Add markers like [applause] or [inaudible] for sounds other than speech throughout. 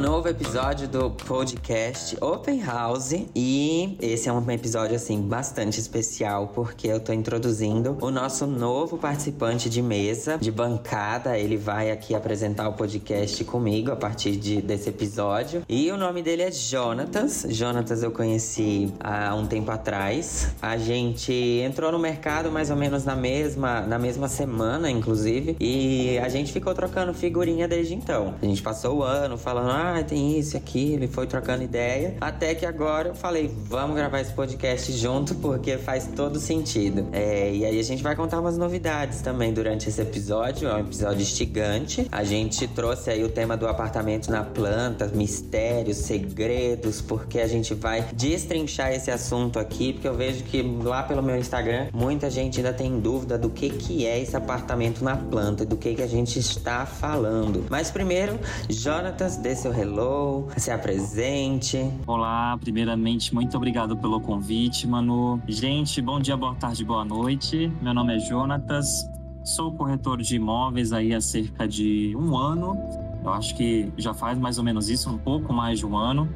novo episódio do podcast Open House e esse é um episódio assim bastante especial porque eu tô introduzindo o nosso novo participante de mesa, de bancada. Ele vai aqui apresentar o podcast comigo a partir de, desse episódio. E o nome dele é Jonatas. Jonatas eu conheci há um tempo atrás. A gente entrou no mercado mais ou menos na mesma na mesma semana, inclusive, e a gente ficou trocando figurinha desde então. A gente passou o ano falando, ah, tem isso, aquilo, e foi trocando ideia. Até que agora eu falei, vamos gravar esse podcast junto, porque faz todo sentido. É, e aí a gente vai contar umas novidades também durante esse episódio. É um episódio instigante. A gente trouxe aí o tema do apartamento na planta, mistérios, segredos, porque a gente vai destrinchar esse assunto aqui, porque eu vejo que lá pelo meu Instagram muita gente ainda tem dúvida do que, que é esse apartamento na planta, do que, que a gente está falando. Mas primeiro, Jonatas, dê seu hello, se apresente. Olá, primeiramente, muito obrigado pelo convite, Manu. Gente, bom dia, boa tarde, boa noite. Meu nome é Jonatas, sou corretor de imóveis aí há cerca de um ano. Eu acho que já faz mais ou menos isso, um pouco mais de um ano.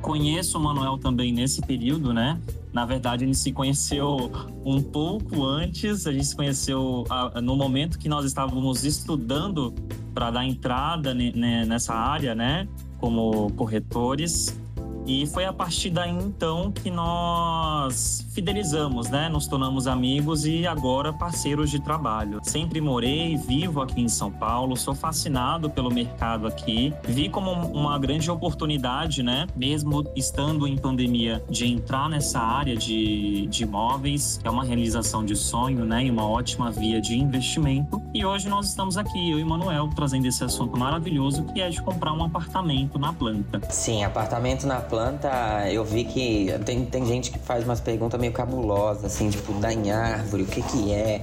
Conheço o Manuel também nesse período, né? Na verdade, gente se conheceu um pouco antes, a gente se conheceu no momento que nós estávamos estudando para dar entrada nessa área, né? Como corretores. E foi a partir daí então que nós fidelizamos, né? Nos tornamos amigos e agora parceiros de trabalho. Sempre morei, vivo aqui em São Paulo, sou fascinado pelo mercado aqui. Vi como uma grande oportunidade, né? Mesmo estando em pandemia, de entrar nessa área de, de imóveis, é uma realização de sonho, né? E uma ótima via de investimento. E hoje nós estamos aqui, eu e Manuel, trazendo esse assunto maravilhoso que é de comprar um apartamento na planta. Sim, apartamento na planta planta, eu vi que tem, tem gente que faz umas perguntas meio cabulosas, assim, tipo, dá em árvore, o que que é?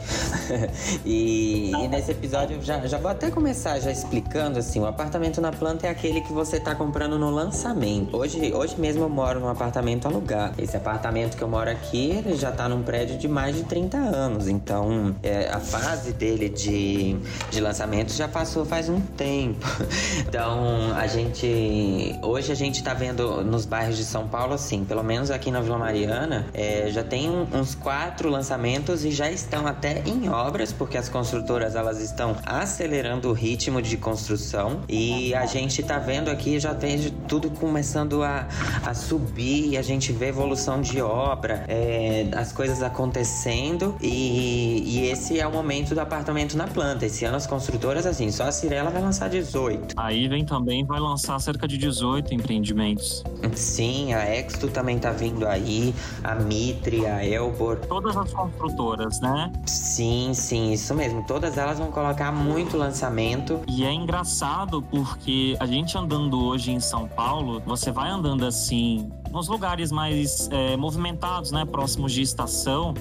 [laughs] e, e, nesse episódio eu já, já vou até começar já explicando, assim, o apartamento na planta é aquele que você tá comprando no lançamento. Hoje, hoje mesmo eu moro num apartamento alugado. Esse apartamento que eu moro aqui, ele já tá num prédio de mais de 30 anos, então é, a fase dele de, de lançamento já passou faz um tempo. [laughs] então a gente, hoje a gente tá vendo nos nos bairros de São Paulo, assim, pelo menos aqui na Vila Mariana, é, já tem uns quatro lançamentos e já estão até em obras, porque as construtoras elas estão acelerando o ritmo de construção e a gente tá vendo aqui, já tem tudo começando a, a subir, a gente vê evolução de obra, é, as coisas acontecendo e, e esse é o momento do apartamento na planta. Esse ano as construtoras, assim, só a Cirela vai lançar 18. Aí vem também, vai lançar cerca de 18 empreendimentos. Sim, a Exto também tá vindo aí, a Mitre, a Elbor. Todas as construtoras, né? Sim, sim, isso mesmo. Todas elas vão colocar muito lançamento. E é engraçado porque a gente andando hoje em São Paulo, você vai andando assim, nos lugares mais é, movimentados, né? Próximos de estação,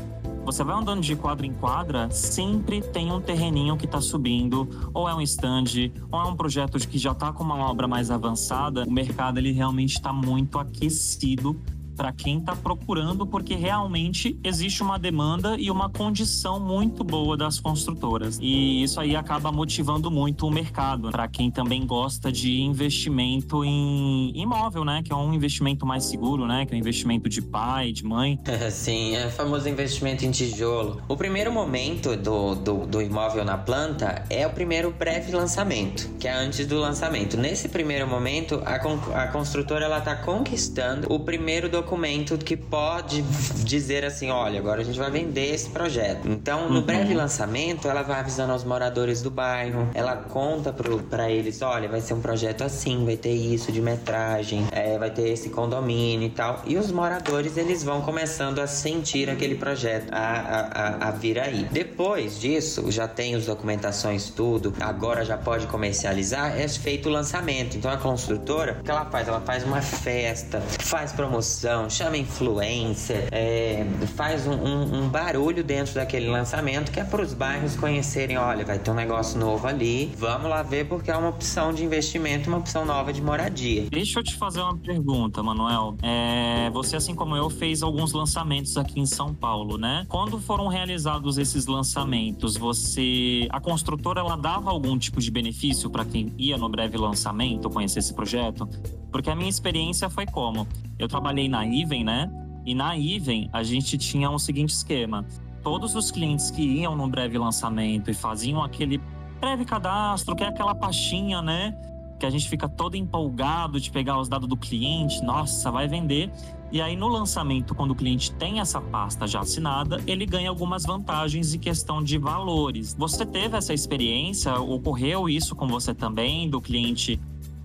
você vai andando de quadra em quadra, sempre tem um terreninho que está subindo, ou é um stand, ou é um projeto que já está com uma obra mais avançada. O mercado ele realmente está muito aquecido para quem está procurando, porque realmente existe uma demanda e uma condição muito boa das construtoras. E isso aí acaba motivando muito o mercado para quem também gosta de investimento em imóvel, né? Que é um investimento mais seguro, né? Que é um investimento de pai, de mãe. [laughs] Sim, é o famoso investimento em tijolo. O primeiro momento do, do, do imóvel na planta é o primeiro breve lançamento, que é antes do lançamento. Nesse primeiro momento, a, a construtora ela está conquistando o primeiro documento documento que pode dizer assim: olha, agora a gente vai vender esse projeto. Então, no uhum. breve lançamento, ela vai avisando aos moradores do bairro, ela conta para eles: olha, vai ser um projeto assim, vai ter isso de metragem, é, vai ter esse condomínio e tal. E os moradores eles vão começando a sentir aquele projeto a, a, a vir aí. Depois disso, já tem as documentações, tudo, agora já pode comercializar, é feito o lançamento. Então a construtora, o que ela faz? Ela faz uma festa, faz promoção chama influencer, é, faz um, um, um, barulho dentro daquele lançamento que é para os bairros conhecerem, olha, vai ter um negócio novo ali, vamos lá ver porque é uma opção de investimento, uma opção nova de moradia. Deixa eu te fazer uma pergunta, Manuel. É, você, assim como eu, fez alguns lançamentos aqui em São Paulo, né? Quando foram realizados esses lançamentos, você, a construtora, ela dava algum tipo de benefício para quem ia no breve lançamento conhecer esse projeto? Porque a minha experiência foi como? Eu trabalhei na Iven, né? E na Iven a gente tinha um seguinte esquema: todos os clientes que iam no breve lançamento e faziam aquele breve cadastro, que é aquela pastinha, né? Que a gente fica todo empolgado de pegar os dados do cliente, nossa, vai vender. E aí, no lançamento, quando o cliente tem essa pasta já assinada, ele ganha algumas vantagens em questão de valores. Você teve essa experiência? Ocorreu isso com você também, do cliente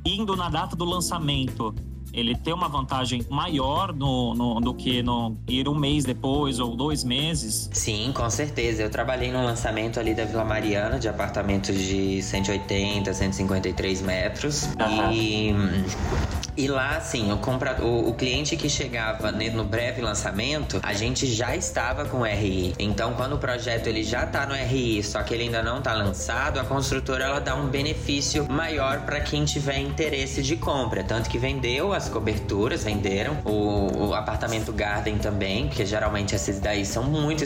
indo na data do lançamento ele ter uma vantagem maior no, no, do que no ir um mês depois ou dois meses? Sim, com certeza. Eu trabalhei no lançamento ali da Vila Mariana, de apartamentos de 180, 153 metros. Uhum. E, e lá, assim, o, compra, o, o cliente que chegava no breve lançamento, a gente já estava com RI. Então, quando o projeto ele já está no RI, só que ele ainda não está lançado, a construtora ela dá um benefício maior para quem tiver interesse de compra. Tanto que vendeu as coberturas, venderam. O, o apartamento Garden também, que geralmente esses daí são muito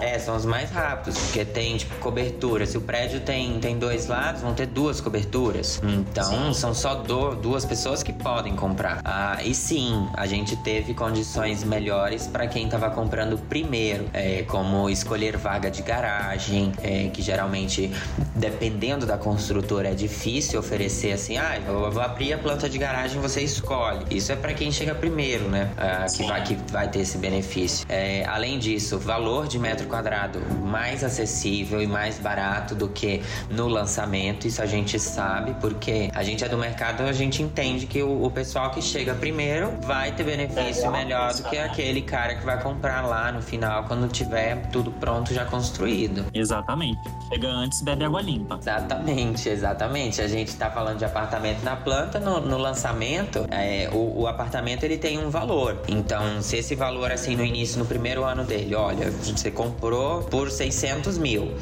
é, são os mais rápidos, porque tem, tipo, cobertura. Se o prédio tem, tem dois lados, vão ter duas coberturas. Então, são só do, duas pessoas que podem comprar. Ah, e sim, a gente teve condições melhores para quem estava comprando primeiro, é, como escolher vaga de garagem, é, que geralmente, dependendo da construtora, é difícil oferecer assim, ah, eu vou abrir a planta de garagem, você escolhe. Isso é para quem chega primeiro, né? Ah, que, vai, que vai ter esse benefício. É, além disso, valor de metro quadrado mais acessível e mais barato do que no lançamento. Isso a gente sabe, porque a gente é do mercado, a gente entende que o, o pessoal que chega primeiro vai ter benefício melhor do que aquele cara que vai comprar lá no final, quando tiver tudo pronto já construído. Exatamente. Chega antes, bebe água limpa. Exatamente, exatamente. A gente tá falando de apartamento na planta, no, no lançamento, é, o, o apartamento ele tem um valor. Então, se esse valor, assim, no início, no primeiro ano dele, olha, você compra comprou por 600 mil.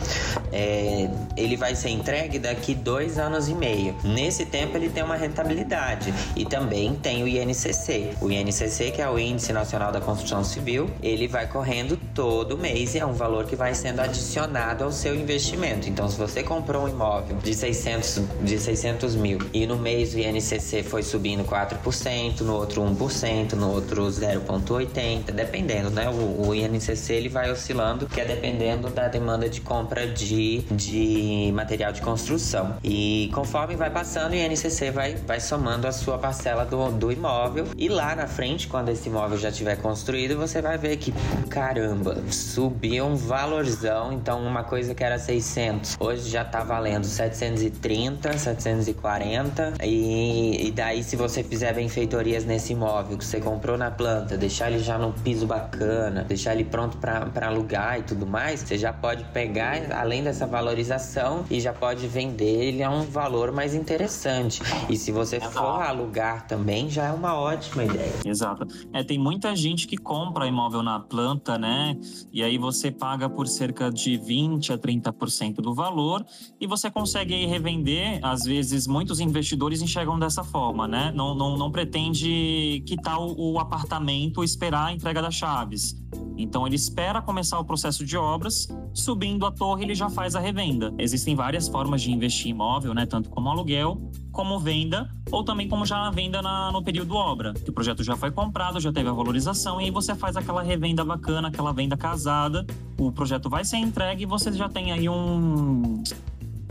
É, ele vai ser entregue daqui dois anos e meio. Nesse tempo ele tem uma rentabilidade e também tem o INCC. O INCC, que é o Índice Nacional da Construção Civil, ele vai correndo todo mês e é um valor que vai sendo adicionado ao seu investimento. Então, se você comprou um imóvel de 600, de 600 mil e no mês o INCC foi subindo 4%, no outro 1%, no outro 0,80%, dependendo, né? O, o INCC ele vai oscilando que é dependendo da demanda de compra de, de material de construção. E conforme vai passando, o INCC vai, vai somando a sua parcela do, do imóvel. E lá na frente, quando esse imóvel já estiver construído, você vai ver que, caramba, subiu um valorzão. Então, uma coisa que era 600, hoje já tá valendo 730, 740. E, e daí, se você fizer benfeitorias nesse imóvel que você comprou na planta, deixar ele já no piso bacana, deixar ele pronto para alugar e tudo mais, você já pode pegar, além dessa valorização, e já pode vender ele a um valor mais interessante. E se você for alugar também, já é uma ótima ideia. Exato. É, tem muita gente que compra imóvel na planta, né? E aí você paga por cerca de 20 a 30% do valor e você consegue aí revender. Às vezes, muitos investidores enxergam dessa forma, né? Não, não, não pretende quitar o, o apartamento esperar a entrega das chaves. Então ele espera começar o processo de obras, subindo a torre ele já faz a revenda. Existem várias formas de investir imóvel, né, tanto como aluguel, como venda, ou também como já venda na, no período obra, que o projeto já foi comprado, já teve a valorização e aí você faz aquela revenda bacana, aquela venda casada, o projeto vai ser entregue e você já tem aí um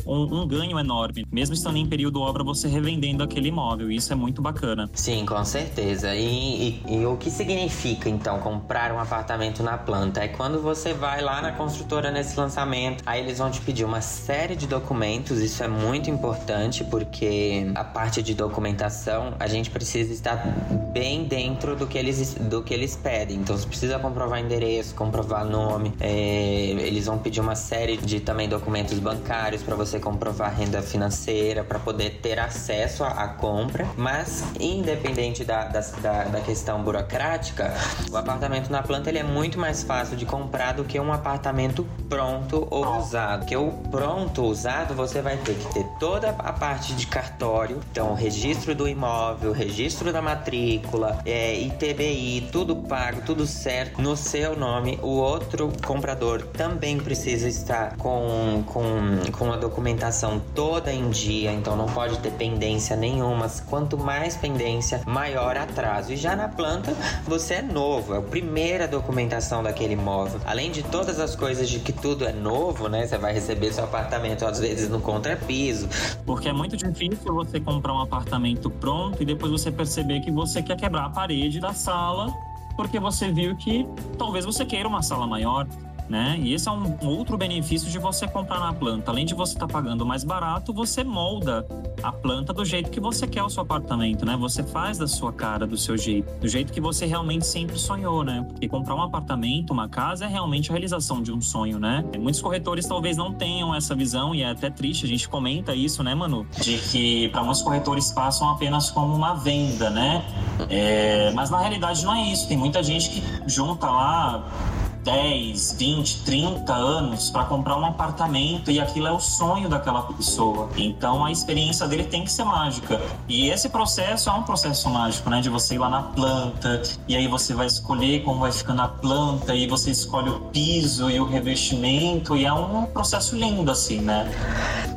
um, um, ganho enorme, mesmo estando em período obra, você revendendo aquele imóvel. Isso é muito bacana. Sim, com certeza. E, e, e, o que significa então comprar um apartamento na planta? É quando você vai lá na construtora nesse lançamento, aí eles vão te pedir uma série de documentos. Isso é muito importante porque a parte de documentação a gente precisa estar bem dentro do que eles, do que eles pedem. Então você precisa comprovar endereço, comprovar nome. É, eles vão pedir uma série de também documentos bancários para você você comprovar renda financeira para poder ter acesso à, compra. Mas, independente da, da, da, questão burocrática, o apartamento na planta ele é muito mais fácil de comprar do que um apartamento pronto ou usado. Porque o pronto usado você vai ter que ter toda a parte de cartório, então registro do imóvel, registro da matrícula, é, ITBI, tudo pago, tudo certo no seu nome. O outro comprador também precisa estar com, com, com a documentação toda em dia, então não pode ter pendência nenhuma. Quanto mais pendência, maior atraso. E já na planta, você é novo, é a primeira documentação daquele imóvel. Além de todas as coisas de que tudo é novo, né? Você vai receber seu apartamento às vezes no contrapiso. Porque é muito difícil você comprar um apartamento pronto e depois você perceber que você quer quebrar a parede da sala porque você viu que talvez você queira uma sala maior, né? E esse é um outro benefício de você comprar na planta. Além de você estar tá pagando mais barato, você molda a planta do jeito que você quer o seu apartamento, né? Você faz da sua cara, do seu jeito, do jeito que você realmente sempre sonhou, né? Porque comprar um apartamento, uma casa é realmente a realização de um sonho, né? Muitos corretores talvez não tenham essa visão e é até triste, a gente comenta isso, né, Manu? De que para muitos corretores passam apenas como uma venda, né? É... mas na realidade não é isso. Tem muita gente que junta lá 10, 20, 30 anos para comprar um apartamento e aquilo é o sonho daquela pessoa. Então a experiência dele tem que ser mágica. E esse processo é um processo mágico, né? De você ir lá na planta e aí você vai escolher como vai ficando a planta e você escolhe o piso e o revestimento e é um processo lindo assim, né?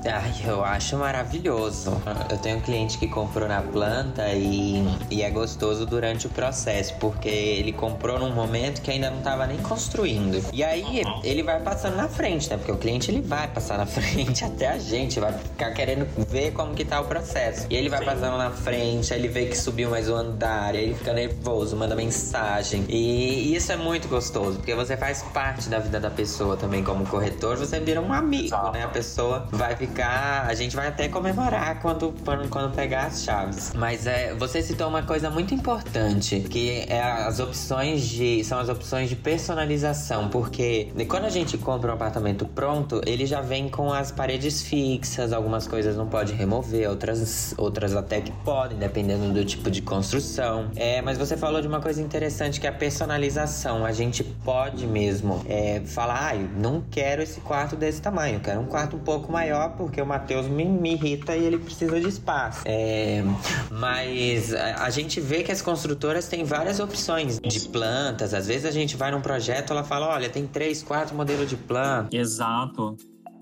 Ai, eu acho maravilhoso. Eu tenho um cliente que comprou na planta e, e é gostoso durante o processo, porque ele comprou num momento que ainda não estava nem construído construindo. E aí ele vai passando na frente, né? Porque o cliente ele vai passar na [laughs] frente até a gente, vai ficar querendo ver como que tá o processo. E ele vai passando na frente, aí ele vê que subiu mais um andar, aí ele fica nervoso, manda mensagem. E isso é muito gostoso, porque você faz parte da vida da pessoa também como corretor, você vira um amigo, né? A pessoa vai ficar, a gente vai até comemorar quando quando, quando pegar as chaves. Mas é, você citou uma coisa muito importante, que é as opções de são as opções de personalização porque quando a gente compra um apartamento pronto, ele já vem com as paredes fixas, algumas coisas não pode remover, outras, outras até que podem, dependendo do tipo de construção. É, mas você falou de uma coisa interessante que é a personalização. A gente pode mesmo é, falar, ah, não quero esse quarto desse tamanho, quero um quarto um pouco maior porque o Matheus me, me irrita e ele precisa de espaço. É, mas a, a gente vê que as construtoras têm várias opções de plantas. Às vezes a gente vai num projeto, ela fala: olha, tem três, quatro modelos de plano. Exato.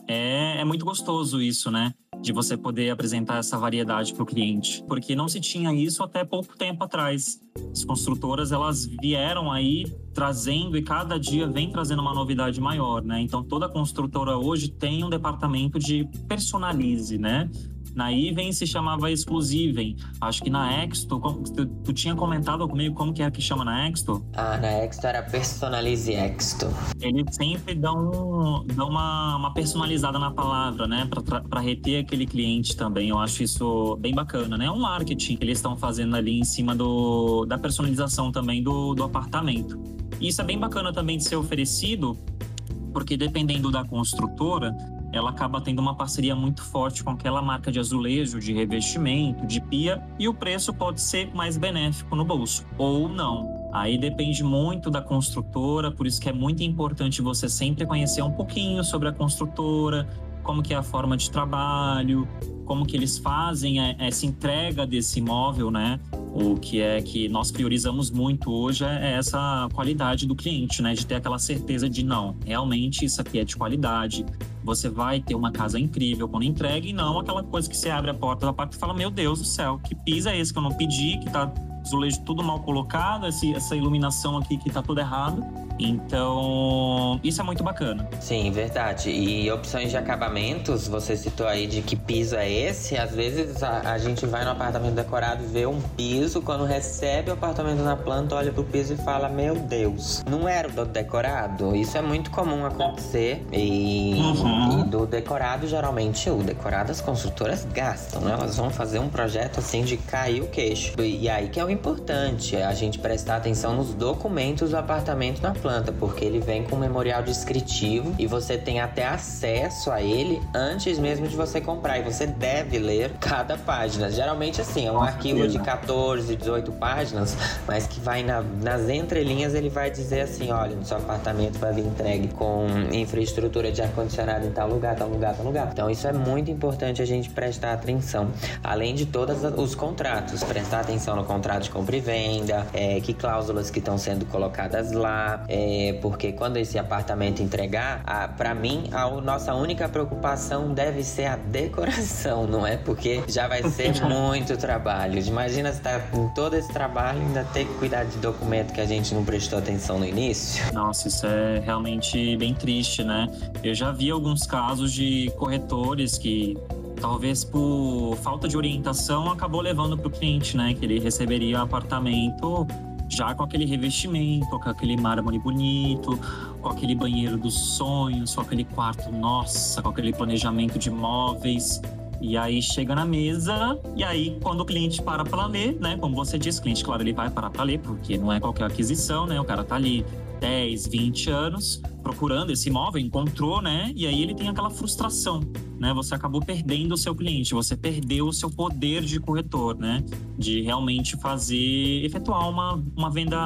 É, é muito gostoso isso, né? De você poder apresentar essa variedade para o cliente, porque não se tinha isso até pouco tempo atrás. As construtoras elas vieram aí trazendo e cada dia vem trazendo uma novidade maior, né? Então toda construtora hoje tem um departamento de personalize, né? Na Even se chamava Exclusivem. Acho que na Exto, tu, tu, tinha comentado comigo como que é que chama na Exto? Ah, na Exto era Personalize Exto. Eles sempre dão, dão uma, uma personalizada na palavra, né? Para reter aquele cliente também. Eu acho isso bem bacana, né? É um marketing que eles estão fazendo ali em cima do, da personalização também do, do apartamento. E isso é bem bacana também de ser oferecido, porque dependendo da construtora, ela acaba tendo uma parceria muito forte com aquela marca de azulejo, de revestimento, de pia, e o preço pode ser mais benéfico no bolso ou não. Aí depende muito da construtora, por isso que é muito importante você sempre conhecer um pouquinho sobre a construtora, como que é a forma de trabalho, como que eles fazem essa entrega desse imóvel, né? O que é que nós priorizamos muito hoje é essa qualidade do cliente, né? De ter aquela certeza de não, realmente isso aqui é de qualidade. Você vai ter uma casa incrível quando entrega e não aquela coisa que você abre a porta da parte e fala: Meu Deus do céu, que piso é esse que eu não pedi, que tá azulejo tudo mal colocado, esse, essa iluminação aqui que tá tudo errado. Então, isso é muito bacana. Sim, verdade. E opções de acabamentos, você citou aí de que piso é esse. Às vezes a, a gente vai no apartamento decorado e vê um piso, quando recebe o apartamento na planta, olha pro piso e fala: Meu Deus, não era o do decorado? Isso é muito comum acontecer. E, uhum. e do decorado, geralmente, o decorado as construtoras gastam, né? Elas vão fazer um projeto assim de cair o queixo. E aí que é o importante, é a gente prestar atenção nos documentos do apartamento na planta porque ele vem com um memorial descritivo e você tem até acesso a ele antes mesmo de você comprar. E você deve ler cada página. Geralmente, assim, é um arquivo de 14, 18 páginas, mas que vai na, nas entrelinhas ele vai dizer assim: olha, no seu apartamento vai vir entregue com infraestrutura de ar-condicionado em tal lugar, tal lugar, tal lugar. Então, isso é muito importante a gente prestar atenção. Além de todos os contratos, prestar atenção no contrato de compra e venda, é, que cláusulas que estão sendo colocadas lá, é, porque quando esse apartamento entregar, para mim, a nossa única preocupação deve ser a decoração, não é? Porque já vai ser [laughs] muito trabalho. Imagina se tá com todo esse trabalho ainda ter que cuidar de documento que a gente não prestou atenção no início. Nossa, isso é realmente bem triste, né? Eu já vi alguns casos de corretores que talvez por falta de orientação acabou levando para o cliente, né, que ele receberia o apartamento já com aquele revestimento, com aquele mármore bonito, com aquele banheiro dos sonhos, com aquele quarto, nossa, com aquele planejamento de móveis. E aí chega na mesa, e aí quando o cliente para para ler, né? Como você disse, o cliente, claro, ele vai parar para ler, porque não é qualquer aquisição, né? O cara tá ali 10, 20 anos procurando esse imóvel, encontrou, né? E aí ele tem aquela frustração, né? Você acabou perdendo o seu cliente, você perdeu o seu poder de corretor, né? De realmente fazer, efetuar uma, uma venda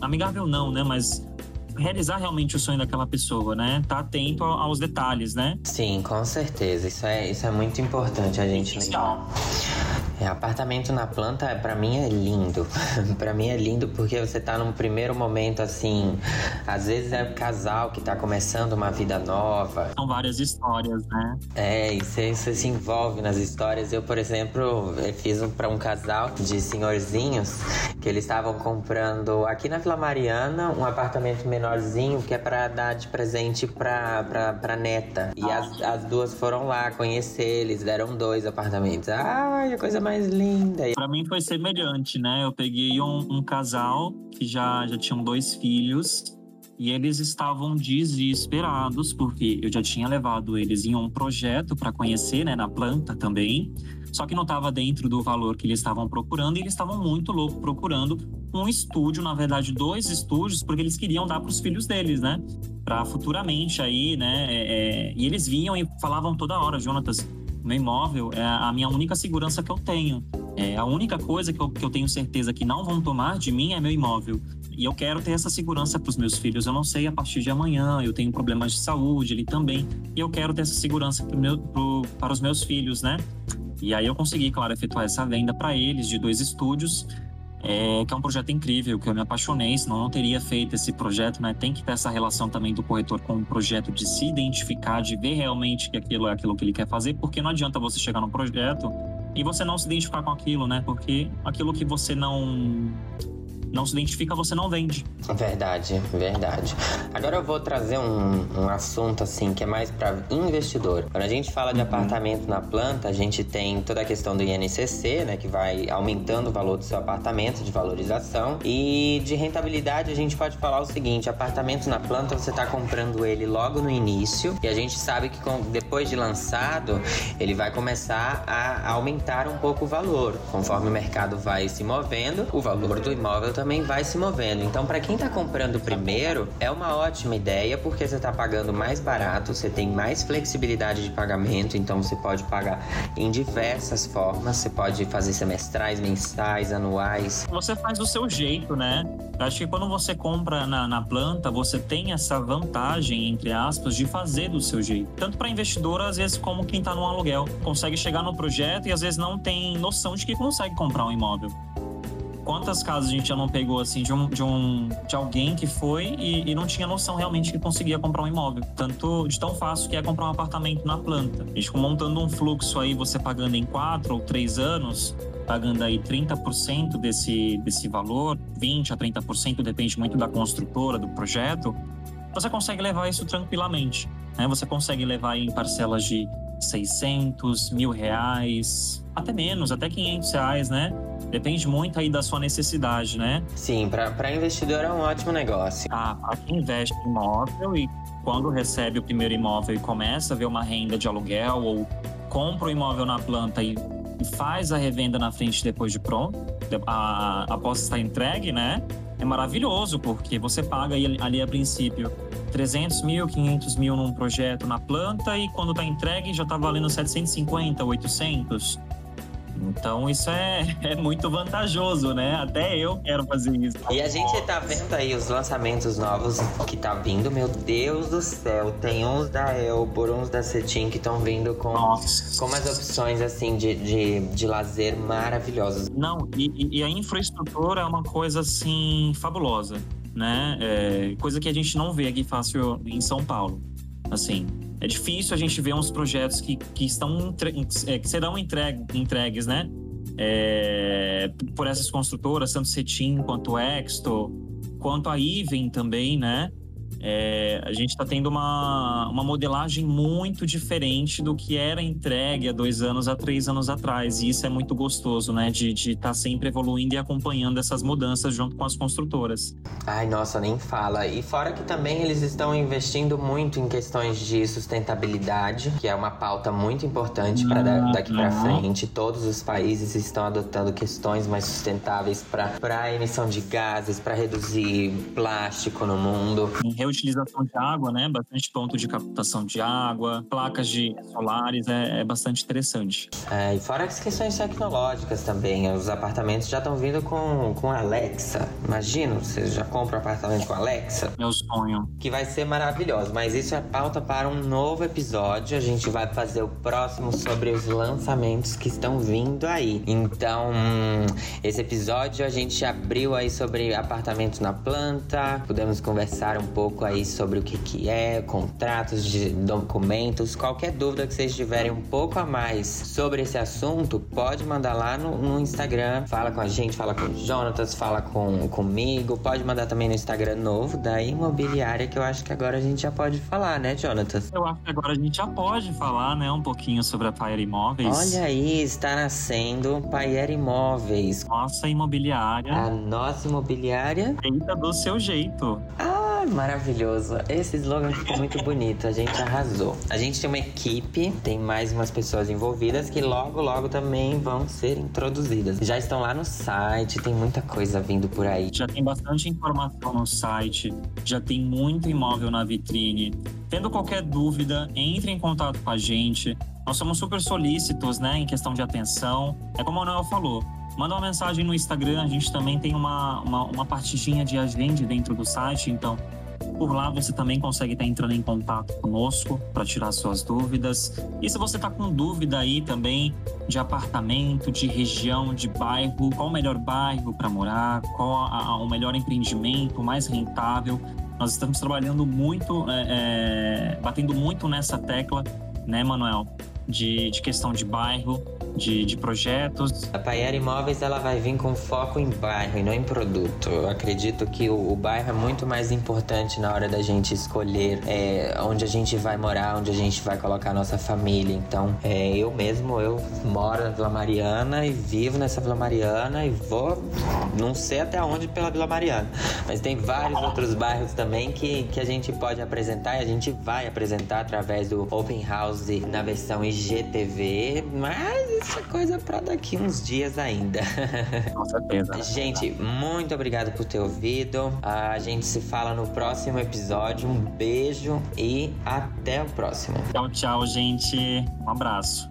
amigável, não, né? Mas realizar realmente o sonho daquela pessoa, né? Tá atento aos detalhes, né? Sim, com certeza. Isso é, isso é muito importante a gente lembrar. É, apartamento na planta, para mim é lindo. [laughs] para mim é lindo porque você tá num primeiro momento assim, às vezes é um casal que tá começando uma vida nova. São várias histórias, né? É, e você, você se envolve nas histórias. Eu, por exemplo, fiz um, para um casal de senhorzinhos que eles estavam comprando aqui na Vila Mariana um apartamento menorzinho que é para dar de presente pra, pra, pra neta. E as, as duas foram lá conhecer, eles deram dois apartamentos. Ai, a coisa mais mais linda. Para mim foi semelhante, né? Eu peguei um, um casal que já, já tinham dois filhos e eles estavam desesperados porque eu já tinha levado eles em um projeto para conhecer, né, na planta também. Só que não estava dentro do valor que eles estavam procurando e eles estavam muito loucos procurando um estúdio, na verdade, dois estúdios, porque eles queriam dar para os filhos deles, né? Para futuramente aí, né? É, é... e eles vinham e falavam toda hora, Jonatas, meu imóvel é a minha única segurança que eu tenho. É a única coisa que eu, que eu tenho certeza que não vão tomar de mim é meu imóvel. E eu quero ter essa segurança para os meus filhos. Eu não sei a partir de amanhã, eu tenho problemas de saúde, ele também. E eu quero ter essa segurança meu, pro, para os meus filhos, né? E aí eu consegui, claro, efetuar essa venda para eles de dois estúdios é, que é um projeto incrível, que eu me apaixonei, senão não teria feito esse projeto, né? Tem que ter essa relação também do corretor com o projeto de se identificar, de ver realmente que aquilo é aquilo que ele quer fazer, porque não adianta você chegar no projeto e você não se identificar com aquilo, né? Porque aquilo que você não não se identifica, você não vende. Verdade, verdade. Agora eu vou trazer um, um assunto assim que é mais para investidor. Quando a gente fala de uhum. apartamento na planta, a gente tem toda a questão do INCC, né, que vai aumentando o valor do seu apartamento, de valorização. E de rentabilidade, a gente pode falar o seguinte: apartamento na planta, você está comprando ele logo no início, e a gente sabe que depois de lançado, ele vai começar a aumentar um pouco o valor. Conforme o mercado vai se movendo, o valor do imóvel também também vai se movendo. Então, para quem está comprando primeiro, é uma ótima ideia porque você está pagando mais barato, você tem mais flexibilidade de pagamento, então você pode pagar em diversas formas. Você pode fazer semestrais, mensais, anuais. Você faz do seu jeito, né? Eu acho que quando você compra na, na planta, você tem essa vantagem, entre aspas, de fazer do seu jeito. Tanto para investidor, às vezes, como quem está no aluguel. Consegue chegar no projeto e às vezes não tem noção de que consegue comprar um imóvel quantas casas a gente já não pegou assim de um de, um, de alguém que foi e, e, não tinha noção realmente que conseguia comprar um imóvel. Tanto de tão fácil que é comprar um apartamento na planta. A gente montando um fluxo aí, você pagando em quatro ou três anos, pagando aí 30% desse, desse valor, 20% a 30%, depende muito da construtora, do projeto, você consegue levar isso tranquilamente. Né? Você consegue levar em parcelas de 600, mil reais, até menos, até 500 reais, né? Depende muito aí da sua necessidade, né? Sim, para investidor é um ótimo negócio. Ah, para quem investe em imóvel e quando recebe o primeiro imóvel e começa a ver uma renda de aluguel ou compra o imóvel na planta e faz a revenda na frente depois de pronto, após estar entregue, né? é maravilhoso, porque você paga ali a princípio 300 mil, 500 mil num projeto na planta e quando tá entregue já tá valendo 750, 800. Então isso é, [laughs] é muito vantajoso, né? Até eu quero fazer isso. E a gente tá vendo aí os lançamentos novos que tá vindo, meu Deus do céu. Tem uns da Elbor, uns da Cetim que estão vindo com, com umas opções assim de, de, de lazer maravilhosas. Não, e, e a infraestrutura é uma coisa assim fabulosa, né? É, coisa que a gente não vê aqui fácil em São Paulo. Assim, é difícil a gente ver uns projetos que, que estão é, que serão entregue, entregues, né? É, por essas construtoras, tanto Cetim quanto Exto, quanto a Iven também, né? É, a gente está tendo uma, uma modelagem muito diferente do que era entregue há dois anos, há três anos atrás. E isso é muito gostoso, né? De estar tá sempre evoluindo e acompanhando essas mudanças junto com as construtoras. Ai, nossa, nem fala. E fora que também eles estão investindo muito em questões de sustentabilidade, que é uma pauta muito importante para daqui para frente. Todos os países estão adotando questões mais sustentáveis para a emissão de gases, para reduzir plástico no mundo utilização de água, né? Bastante ponto de captação de água, placas de solares, é, é bastante interessante. É, e fora as questões tecnológicas também, os apartamentos já estão vindo com, com Alexa. Imagina, você já compra um apartamento com Alexa. Meu sonho. Que vai ser maravilhoso, mas isso é pauta para um novo episódio. A gente vai fazer o próximo sobre os lançamentos que estão vindo aí. Então, hum, esse episódio a gente abriu aí sobre apartamentos na planta, pudemos conversar um pouco pouco aí sobre o que, que é, contratos de documentos. Qualquer dúvida que vocês tiverem um pouco a mais sobre esse assunto, pode mandar lá no, no Instagram. Fala com a gente, fala com o Jonatas, fala com, comigo. Pode mandar também no Instagram novo da imobiliária, que eu acho que agora a gente já pode falar, né, Jonatas? Eu acho que agora a gente já pode falar, né, um pouquinho sobre a Paier Imóveis. Olha aí, está nascendo Paier Imóveis. Nossa imobiliária. A nossa imobiliária. Feita do seu jeito. Ah, maravilhoso. Esse slogan ficou muito bonito, a gente arrasou. A gente tem uma equipe, tem mais umas pessoas envolvidas que logo, logo também vão ser introduzidas. Já estão lá no site, tem muita coisa vindo por aí. Já tem bastante informação no site, já tem muito imóvel na vitrine. Tendo qualquer dúvida, entre em contato com a gente. Nós somos super solícitos, né, em questão de atenção. É como o Noel falou, manda uma mensagem no Instagram. A gente também tem uma, uma, uma partezinha de agenda dentro do site, então por lá você também consegue estar entrando em contato conosco para tirar suas dúvidas. E se você está com dúvida aí também de apartamento, de região, de bairro, qual o melhor bairro para morar, qual a, a, o melhor empreendimento, mais rentável, nós estamos trabalhando muito, é, é, batendo muito nessa tecla, né, Manuel? De, de questão de bairro, de, de projetos. A Paiera Imóveis ela vai vir com foco em bairro e não em produto. Eu acredito que o, o bairro é muito mais importante na hora da gente escolher é, onde a gente vai morar, onde a gente vai colocar a nossa família. Então, é, eu mesmo, eu moro na Vila Mariana e vivo nessa Vila Mariana e vou, não sei até onde pela Vila Mariana. Mas tem vários outros bairros também que, que a gente pode apresentar e a gente vai apresentar através do Open House na versão IGTV. Mas isso é coisa para daqui uns dias ainda. [laughs] Com certeza. Gente, muito obrigado por ter ouvido. A gente se fala no próximo episódio. Um beijo e até o próximo. Tchau, tchau, gente. Um abraço.